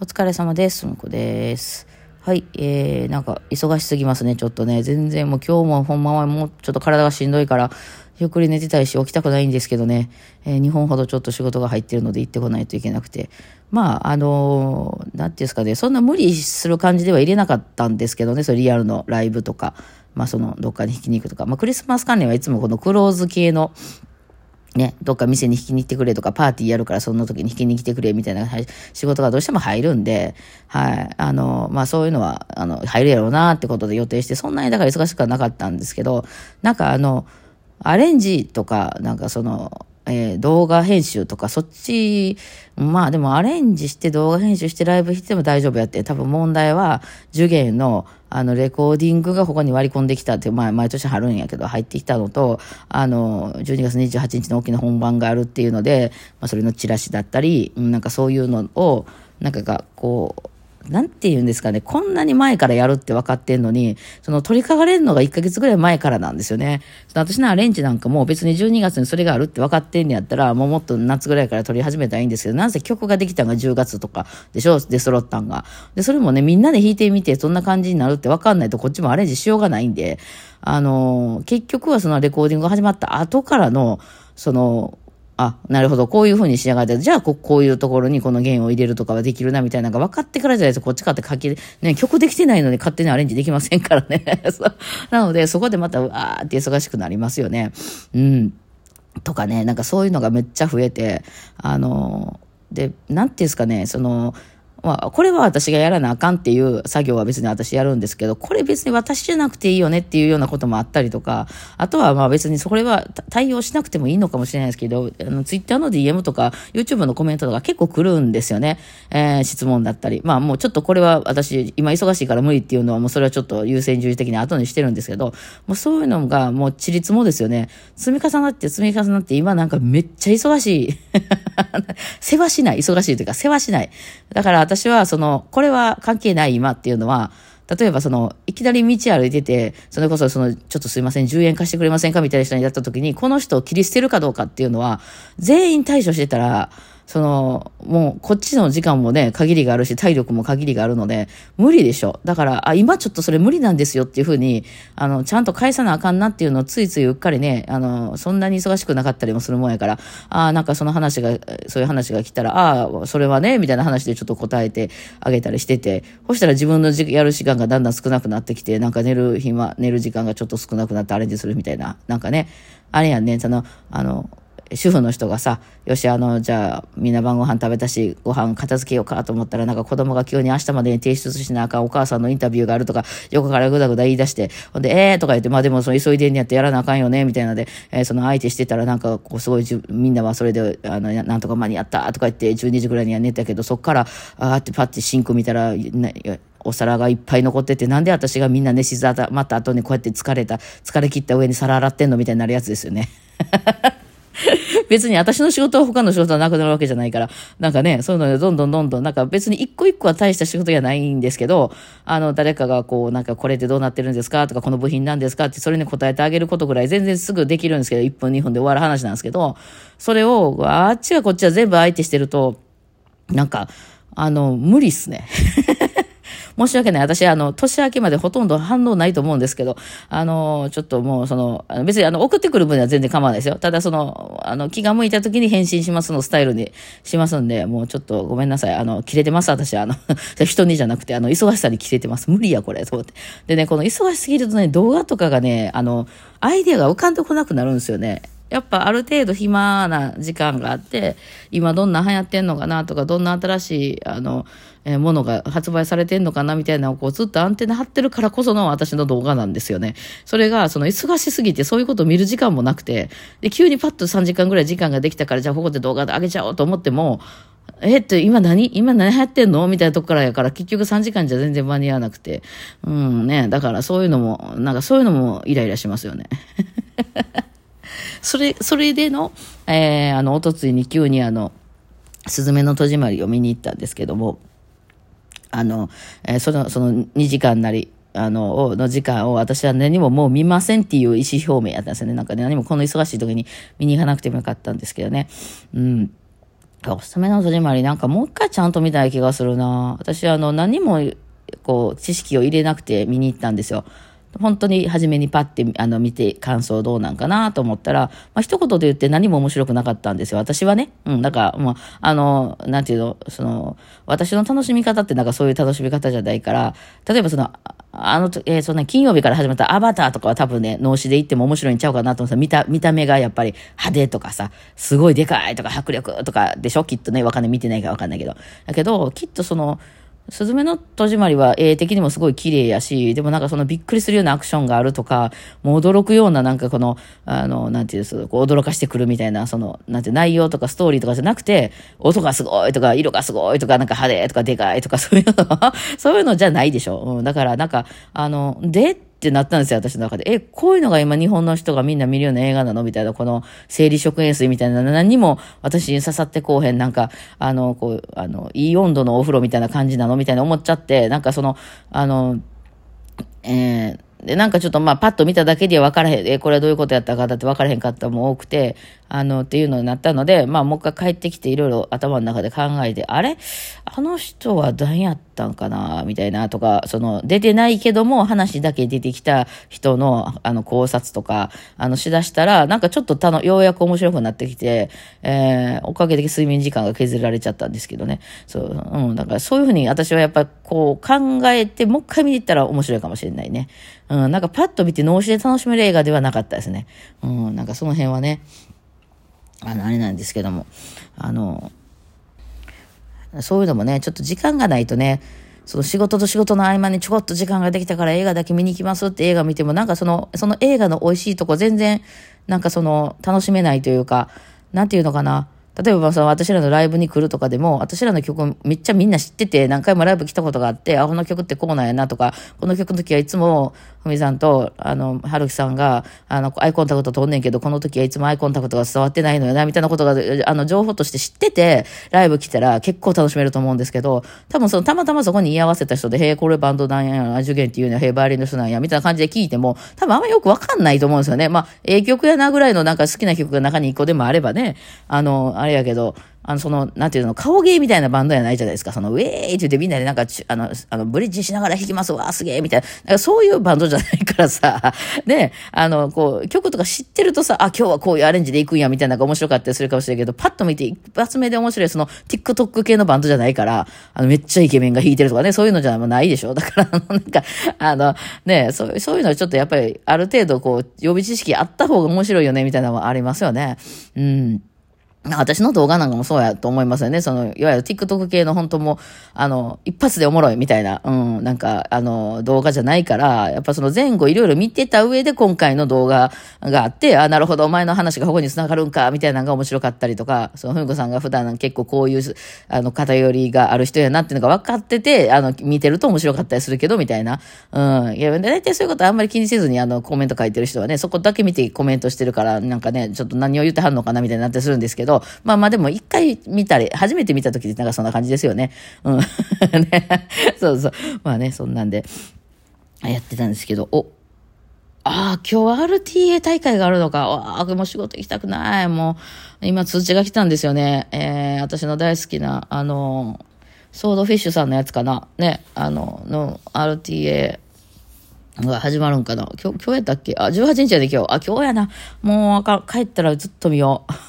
お疲れ様です。むこです。はい、えー、なんか忙しすぎますね、ちょっとね。全然もう今日もほんまはもうちょっと体がしんどいから、ゆっくり寝てたいし起きたくないんですけどね、えー、2本ほどちょっと仕事が入ってるので行ってこないといけなくて。まあ、あのー、なんていうんですかね、そんな無理する感じでは入れなかったんですけどね、それリアルのライブとか、まあそのどっかに引きに行くとか、まあクリスマス関連はいつもこのクローズ系のね、どっか店に引きに行ってくれとか、パーティーやるからその時に引きに来てくれみたいな仕事がどうしても入るんで、はい。あの、まあそういうのは、あの、入るやろうなってことで予定して、そんなにだから忙しくはなかったんですけど、なんかあの、アレンジとか、なんかその、えー、動画編集とか、そっち、まあでもアレンジして動画編集してライブしても大丈夫やって、多分問題は、受験の、あの、レコーディングがここに割り込んできたって、まあ、毎年貼るんやけど、入ってきたのと、あの、12月28日の大きな本番があるっていうので、まあ、それのチラシだったり、なんかそういうのを、なんかが、こう、なんて言うんですかね、こんなに前からやるって分かってんのに、その取りかかれるのが1ヶ月ぐらい前からなんですよね。私のアレンジなんかも別に12月にそれがあるって分かってんねやったら、もうもっと夏ぐらいから撮り始めたらいいんですけど、なんせ曲ができたのが10月とかでしょで、揃ったんが。で、それもね、みんなで弾いてみて、そんな感じになるって分かんないとこっちもアレンジしようがないんで、あのー、結局はそのレコーディングが始まった後からの、その、あ、なるほど、こういう風に仕上がって、じゃあここういうところにこの弦を入れるとかはできるな、みたいなのが分かってからじゃないですか、こっちかって書き、ね、曲できてないのに勝手にアレンジできませんからね。なので、そこでまた、わーって忙しくなりますよね。うん。とかね、なんかそういうのがめっちゃ増えて、あの、で、なんていうんですかね、その、まあ、これは私がやらなあかんっていう作業は別に私やるんですけど、これ別に私じゃなくていいよねっていうようなこともあったりとか、あとはまあ別にそれは対応しなくてもいいのかもしれないですけど、あの、ツイッターの DM とか、YouTube のコメントとか結構来るんですよね。えー、質問だったり。まあもうちょっとこれは私、今忙しいから無理っていうのはもうそれはちょっと優先順位的に後にしてるんですけど、もうそういうのがもうちりつもですよね。積み重なって積み重なって今なんかめっちゃ忙しい。世話しない。忙しいというか世話しない。だから私は、その、これは関係ない今っていうのは、例えばその、いきなり道歩いてて、それこそその、ちょっとすいません、10円貸してくれませんかみたいな人に会った時に、この人を切り捨てるかどうかっていうのは、全員対処してたら、その、もうこっちの時間もね、限りがあるし、体力も限りがあるので、無理でしょ。だから、あ、今ちょっとそれ無理なんですよっていうふうに、あの、ちゃんと返さなあかんなっていうのをついついうっかりね、あの、そんなに忙しくなかったりもするもんやから、あなんかその話が、そういう話が来たら、ああ、それはね、みたいな話でちょっと答えてあげたりしてて、そしたら自分のやる時間がだんだん少なくなってきて、なんか寝る暇、寝る時間がちょっと少なくなってアレンジするみたいな、なんかね、あれやんね、その、あの、主婦の人がさ、よし、あの、じゃあ、みんな晩ご飯食べたし、ご飯片付けようかと思ったら、なんか子供が急に明日までに提出しなあかんお母さんのインタビューがあるとか、横からぐだぐだ言い出して、ほんで、ええー、とか言って、まあでもその急いでんやってやらなあかんよね、みたいなので、えー、その相手してたらなんか、こうすごいじ、みんなはそれで、あの、なんとか間に合ったとか言って、12時ぐらいには寝たけど、そっから、あーってパッてシンク見たら、お皿がいっぱい残ってて、なんで私がみんな寝静まった後にこうやって疲れた、疲れ切った上に皿洗ってんのみたいになるやつですよね。別に私の仕事は他の仕事はなくなるわけじゃないから、なんかね、そういうのでどんどんどんどん、なんか別に一個一個は大した仕事じゃないんですけど、あの、誰かがこう、なんかこれってどうなってるんですか？とか、この部品なんですか？って、それに答えてあげることぐらい全然すぐできるんですけど、1分2分で終わる話なんですけど、それを、あっちがこっちは全部相手してると、なんか、あの、無理っすね。申し訳ない。私、あの、年明けまでほとんど反応ないと思うんですけど、あの、ちょっともう、その、別にあの、送ってくる分には全然構わないですよ。ただ、その、あの、気が向いた時に返信しますのスタイルにしますんで、もうちょっとごめんなさい。あの、切れてます、私。あの、人にじゃなくて、あの、忙しさに切れてます。無理や、これ、と思って。でね、この忙しすぎるとね、動画とかがね、あの、アイデアが浮かんでこなくなるんですよね。やっぱある程度暇な時間があって、今どんな流行ってんのかなとか、どんな新しい、あの、えー、ものが発売されてんのかなみたいなのをこうずっとアンテナ張ってるからこその私の動画なんですよね。それが、その忙しすぎてそういうことを見る時間もなくて、で、急にパッと3時間ぐらい時間ができたから、じゃあここで動画で上げちゃおうと思っても、えっと、今何今何流行ってんのみたいなとこからやから、結局3時間じゃ全然間に合わなくて。うんね、だからそういうのも、なんかそういうのもイライラしますよね。それ、それでの、えー、あの、おとついに急にあの、すずめの戸締まりを見に行ったんですけども、あの、えー、その、その2時間なり、あの、の時間を私は何ももう見ませんっていう意思表明やったんですよね。なんかね、何もこの忙しい時に見に行かなくてもよかったんですけどね。うん。おすすめの戸締まりなんかもう一回ちゃんと見たい気がするな。私あの何もこう知識を入れなくて見に行ったんですよ。本当に初めにパッてあの見て感想どうなんかなと思ったら、まあ、一言で言って何も面白くなかったんですよ。私はね。うん。だから、もう、あの、なんていうの、その、私の楽しみ方ってなんかそういう楽しみ方じゃないから、例えばその、あの、えー、そんな金曜日から始まったアバターとかは多分ね、脳死で行っても面白いんちゃうかなと思って見た、見た目がやっぱり派手とかさ、すごいでかいとか迫力とかでしょ？きっとね、わかんない、見てないからわかんないけど。だけど、きっとその、すずめの戸締まりは絵的にもすごい綺麗やし、でもなんかそのびっくりするようなアクションがあるとか、もう驚くようななんかこの、あの、なんていうんですこう驚かしてくるみたいな、その、なんて内容とかストーリーとかじゃなくて、音がすごいとか、色がすごいとか、なんか派手とかでかいとか、そういうの、そういうのじゃないでしょ。うん、だからなんか、あの、で、ってなったんですよ、私の中で。え、こういうのが今日本の人がみんな見るような映画なのみたいな、この生理食塩水みたいな、何にも私に刺さってこうへん、なんか、あの、こう、あの、いい温度のお風呂みたいな感じなのみたいな思っちゃって、なんかその、あの、えー、で、なんかちょっとまあパッと見ただけでは分からへん、え、これはどういうことやったかだって分からへんかったも多くて、あの、っていうのになったので、まあもう一回帰ってきていろいろ頭の中で考えて、あれ？あの人は何やったんかな？みたいなとか、その、出てないけども話だけ出てきた人の、あの、考察とか、あの、しだしたら、なんかちょっとたの、ようやく面白くなってきて、えー、おかげで睡眠時間が削られちゃったんですけどね。そう、うん、だからそういうふうに私はやっぱこう考えて、もう一回見に行ったら面白いかもしれないね。うん、なんかパッと見て脳死で楽しめる映画ではなかったですね。うん、なんかその辺はね、あの、あれなんですけども、あの、そういうのもね、ちょっと時間がないとね、その仕事と仕事の合間にちょこっと時間ができたから映画だけ見に行きますって映画見ても、なんかその、その映画の美味しいとこ全然、なんかその、楽しめないというか、なんていうのかな、例えばその私らのライブに来るとかでも、私らの曲めっちゃみんな知ってて、何回もライブ来たことがあって、あ、この曲ってこうなんやなとか、この曲の時はいつも、ふみさんと、あの、はるきさんが、あの、アイコンタクト取んねんけど、この時はいつもアイコンタクトが伝わってないのよな、みたいなことが、あの、情報として知ってて、ライブ来たら結構楽しめると思うんですけど、多分その、たまたまそこに居合わせた人で、へえ、これバンドなんや、アジュゲンっていうのは、へえ、バイオリンの人なんや、みたいな感じで聞いても、多分あんまよくわかんないと思うんですよね。まあ、ええ曲やなぐらいのなんか好きな曲が中に一個でもあればね、あの、あれれやけど、あの、その、なんていうの、顔芸みたいなバンドやないじゃないですか。その、ウェーイって言ってみんなでなんか、あの、あの、ブリッジしながら弾きますわ、すげえ、みたいな。なんかそういうバンドじゃないからさ、ね、あの、こう、曲とか知ってるとさ、あ、今日はこういうアレンジでいくんや、みたいなのが面白かったりするかもしれないけど、パッと見て一発目で面白い、その、TikTok 系のバンドじゃないから、あの、めっちゃイケメンが弾いてるとかね、そういうのじゃないでしょ。だから、あの、なんか、あの、ね、そう、そういうのはちょっとやっぱり、ある程度こう、予備知識あった方が面白いよね、みたいなのもありますよね。うん。私の動画なんかもそうやと思いますよね。その、いわゆる TikTok 系の本当も、あの、一発でおもろいみたいな、うん、なんか、あの、動画じゃないから、やっぱその前後いろいろ見てた上で今回の動画があって、あ、なるほど、お前の話がここに繋がるんか、みたいなのが面白かったりとか、その、ふみこさんが普段結構こういう、あの、偏りがある人やなっていうのが分かってて、あの、見てると面白かったりするけど、みたいな。うん。いや、大体そういうことあんまり気にせずに、あの、コメント書いてる人はね、そこだけ見てコメントしてるから、なんかね、ちょっと何を言ってはんのかな、みたいになってするんですけど、まあまあでも一回見たり、初めて見た時ってなんかそんな感じですよね。うん。ね。そうそう。まあね、そんなんで、やってたんですけど、お、ああ、今日 RTA 大会があるのか。ああ、もう仕事行きたくない。もう、今通知が来たんですよね。えー、私の大好きな、あの、ソードフィッシュさんのやつかな。ね、あの、の RTA が始まるんかな。今日、今日やったっけ？あ、18日やで今日。あ、今日やな。もう帰ったらずっと見よう。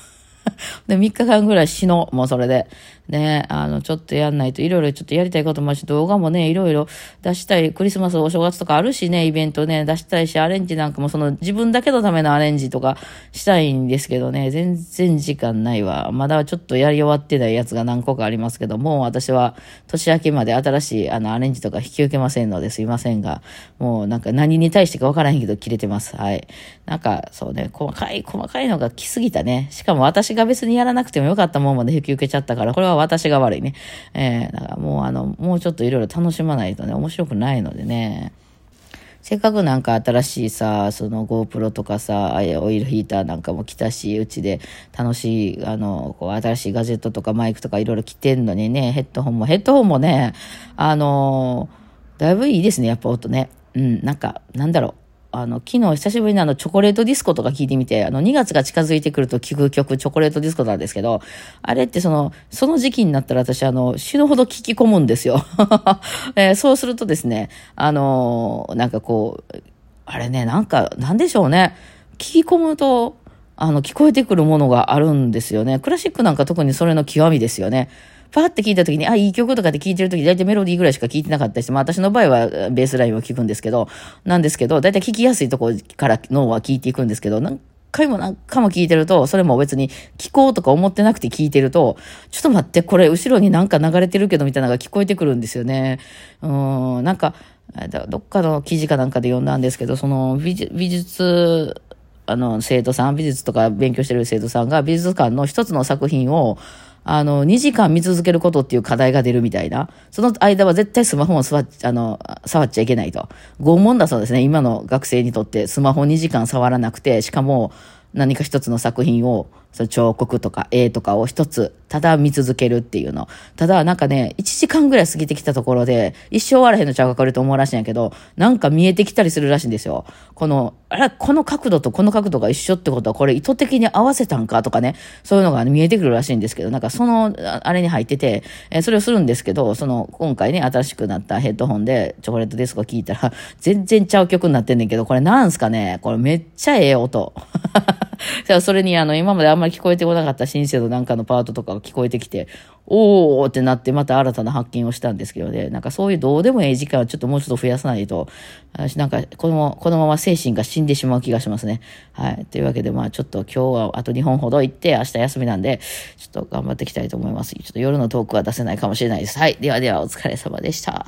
で、3日間ぐらい死の、もうそれで。ね、あの、ちょっとやんないと、いろいろちょっとやりたいこともあるし、動画もね、いろいろ出したい、クリスマス、お正月とかあるしね、イベントね、出したいし、アレンジなんかもその自分だけのためのアレンジとかしたいんですけどね、全然時間ないわ。まだちょっとやり終わってないやつが何個かありますけど、もう私は年明けまで新しいあのアレンジとか引き受けませんのですいませんが、もうなんか何に対してかわからへんけど切れてます。はい。なんか、そうね、細かい、細かいのが来すぎたね。しかも私が別にやらなくてもよかったもんまで引き受けちゃったから、これは私が悪いね。えー、だからもうあの、もうちょっといろいろ楽しまないとね、面白くないのでね。せっかくなんか新しいさ、その GoPro とかさ、オイルヒーターなんかも来たし、うちで楽しい、あの、こう新しいガジェットとかマイクとかいろいろ来てんのにね、ヘッドホンも、ヘッドホンもね、あの、だいぶいいですね、やっぱ音ね。うん、なんか、なんだろう。あの、昨日久しぶりにあの、チョコレートディスコとか聞いてみて、あの、2月が近づいてくると聴く曲、チョコレートディスコなんですけど、あれってその、その時期になったら私、あの、死ぬほど聞き込むんですよ。えー、そうするとですね、あのー、なんかこう、あれね、なんか、なんでしょうね。聞き込むと、あの、聞こえてくるものがあるんですよね。クラシックなんか特にそれの極みですよね。パーって聞いた時に、あ、いい曲とかって聞いてる時、大体メロディーぐらいしか聞いてなかったりして、まあ私の場合はベースラインを聞くんですけど、なんですけど、大体聞きやすいところから脳は聞いていくんですけど、何回も何回も聞いてると、それも別に聞こうとか思ってなくて聞いてると、ちょっと待って、これ後ろになんか流れてるけどみたいなのが聞こえてくるんですよね。うん、なんか、どっかの記事かなんかで読んだんですけど、その美術、あの、生徒さん、美術とか勉強してる生徒さんが美術館の一つの作品を、あの、2時間見続けることっていう課題が出るみたいな。その間は絶対スマホも触っあの、触っちゃいけないと。拷問だそうですね。今の学生にとってスマホ2時間触らなくて、しかも何か一つの作品をそ彫刻とか絵とかを一つ、ただ見続けるっていうの。ただ、なんかね、1時間ぐらい過ぎてきたところで、一生終わらへんのちゃうかこれと思うらしいんやけど、なんか見えてきたりするらしいんですよ。この、あれ、この角度とこの角度が一緒ってことは、これ意図的に合わせたんかとかね、そういうのが見えてくるらしいんですけど、なんかその、あれに入ってて、えそれをするんですけど、その、今回ね、新しくなったヘッドホンで、チョコレートディスコ聞いたら、全然ちゃう曲になってんねんけど、これなんすかね？これめっちゃええ音。じゃそれにあの、今まであんまり聞こえてこなかったシンセのなんかのパートとかが聞こえてきて、おーってなってまた新たな発見をしたんですけどね、なんかそういうどうでもいい時間はちょっともうちょっと増やさないと、私なんかこのこのまま精神が死んでしまう気がしますね。はい。というわけでまあちょっと今日はあと2本ほど行って明日休みなんで、ちょっと頑張っていきたいと思います。ちょっと夜のトークは出せないかもしれないです。はい。ではではお疲れ様でした。